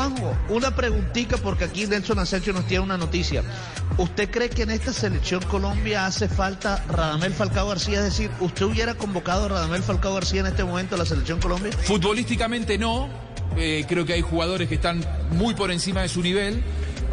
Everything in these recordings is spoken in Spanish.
Juanjo, una preguntita porque aquí Nelson Asensio nos tiene una noticia. ¿Usted cree que en esta selección Colombia hace falta Radamel Falcao García? Es decir, ¿usted hubiera convocado a Radamel Falcao García en este momento a la selección Colombia? Futbolísticamente no. Eh, creo que hay jugadores que están muy por encima de su nivel.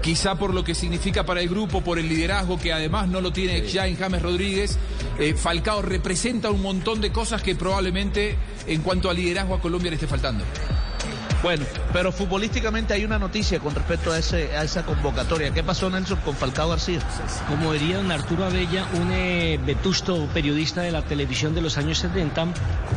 Quizá por lo que significa para el grupo, por el liderazgo que además no lo tiene ya en James Rodríguez. Eh, Falcao representa un montón de cosas que probablemente en cuanto a liderazgo a Colombia le esté faltando. Bueno, pero futbolísticamente hay una noticia con respecto a, ese, a esa convocatoria. ¿Qué pasó, Nelson, con Falcao García? Como diría don Arturo Abella, un eh, vetusto periodista de la televisión de los años 70,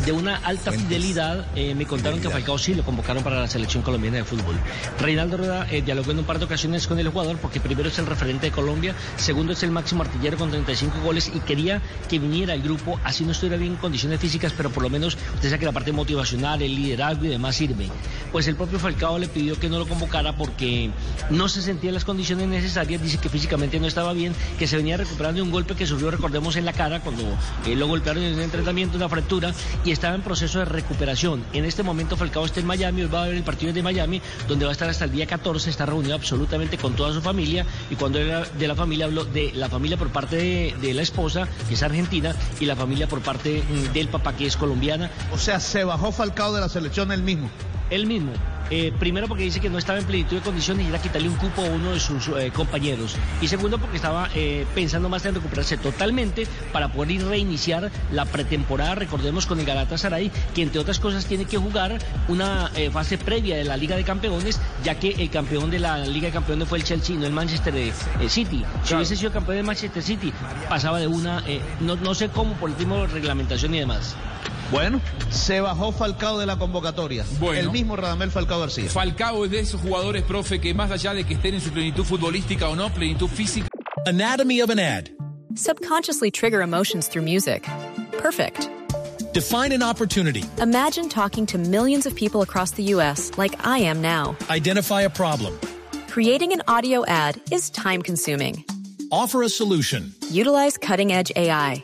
de una alta fidelidad, eh, me contaron que a Falcao sí lo convocaron para la selección colombiana de fútbol. Reinaldo Rueda eh, dialogó en un par de ocasiones con el jugador porque primero es el referente de Colombia, segundo es el máximo artillero con 35 goles y quería que viniera el grupo, así no estuviera bien en condiciones físicas, pero por lo menos usted sabe que la parte motivacional, el liderazgo y demás sirve pues el propio Falcao le pidió que no lo convocara porque no se sentía en las condiciones necesarias, dice que físicamente no estaba bien, que se venía recuperando de un golpe que sufrió, recordemos, en la cara cuando eh, lo golpearon en el entrenamiento, una fractura, y estaba en proceso de recuperación. En este momento Falcao está en Miami, hoy va a ver el partido de Miami, donde va a estar hasta el día 14, está reunido absolutamente con toda su familia, y cuando era de la familia habló de la familia por parte de, de la esposa, que es argentina, y la familia por parte mm, del papá, que es colombiana. O sea, se bajó Falcao de la selección él mismo. Él mismo. Eh, primero porque dice que no estaba en plenitud de condiciones y era quitarle un cupo a uno de sus eh, compañeros. Y segundo porque estaba eh, pensando más en recuperarse totalmente para poder ir reiniciar la pretemporada, recordemos, con el Galatasaray, que entre otras cosas tiene que jugar una fase previa de la Liga de Campeones, ya que el campeón de la Liga de Campeones fue el Chelsea, no el Manchester City. Si hubiese sido campeón de Manchester City, pasaba de una, no, no sé cómo, por el tipo de reglamentación y demás. Bueno, se bajó Falcao de la convocatoria. Bueno. El mismo Radamel Falcao García. Falcao es de esos jugadores, profe, que más allá de que estén en su plenitud futbolística o no, plenitud física. Anatomy of an ad. Subconsciously trigger emotions through music. Perfect. Define an opportunity. Imagine talking to millions of people across the U.S. like I am now. Identify a problem. Creating an audio ad is time consuming. Offer a solution. Utilize cutting edge AI.